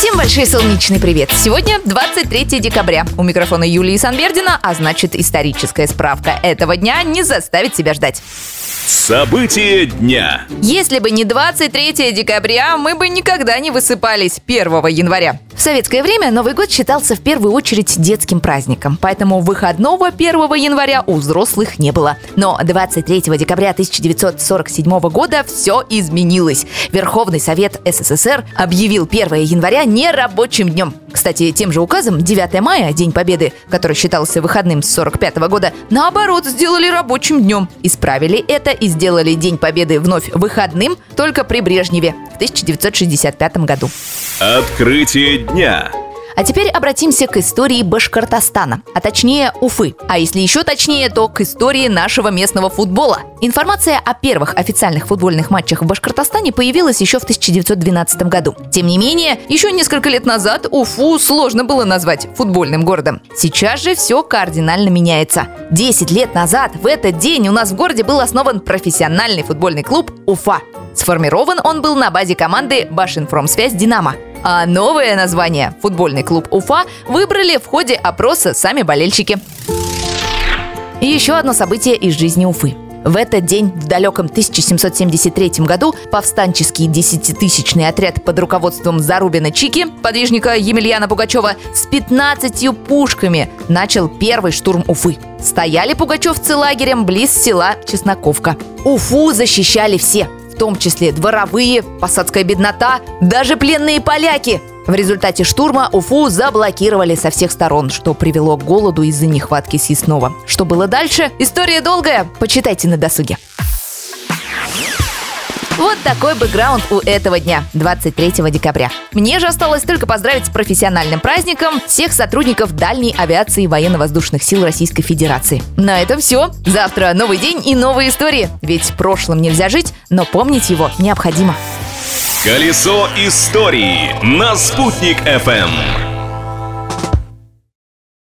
Всем большой солнечный привет! Сегодня 23 декабря. У микрофона Юлии Санбердина, а значит историческая справка этого дня не заставит себя ждать. События дня. Если бы не 23 декабря, мы бы никогда не высыпались 1 января. В советское время Новый год считался в первую очередь детским праздником, поэтому выходного 1 января у взрослых не было. Но 23 декабря 1947 года все изменилось. Верховный Совет СССР объявил 1 января нерабочим днем. Кстати, тем же указом 9 мая, День Победы, который считался выходным с 45 года, наоборот, сделали рабочим днем. Исправили это и сделали День Победы вновь выходным только при Брежневе в 1965 году. Открытие дня. А теперь обратимся к истории Башкортостана, а точнее Уфы. А если еще точнее, то к истории нашего местного футбола. Информация о первых официальных футбольных матчах в Башкортостане появилась еще в 1912 году. Тем не менее, еще несколько лет назад Уфу сложно было назвать футбольным городом. Сейчас же все кардинально меняется. Десять лет назад в этот день у нас в городе был основан профессиональный футбольный клуб Уфа. Сформирован он был на базе команды Башинформсвязь «Динамо». А новое название «Футбольный клуб Уфа» выбрали в ходе опроса сами болельщики. И еще одно событие из жизни Уфы. В этот день, в далеком 1773 году, повстанческий десятитысячный отряд под руководством Зарубина Чики, подвижника Емельяна Пугачева, с 15 пушками начал первый штурм Уфы. Стояли пугачевцы лагерем близ села Чесноковка. Уфу защищали все, том числе дворовые, посадская беднота, даже пленные поляки. В результате штурма Уфу заблокировали со всех сторон, что привело к голоду из-за нехватки съестного. Что было дальше? История долгая. Почитайте на досуге. Вот такой бэкграунд у этого дня, 23 декабря. Мне же осталось только поздравить с профессиональным праздником всех сотрудников дальней авиации военно-воздушных сил Российской Федерации. На этом все. Завтра новый день и новые истории. Ведь прошлым нельзя жить, но помнить его необходимо. Колесо истории на «Спутник FM.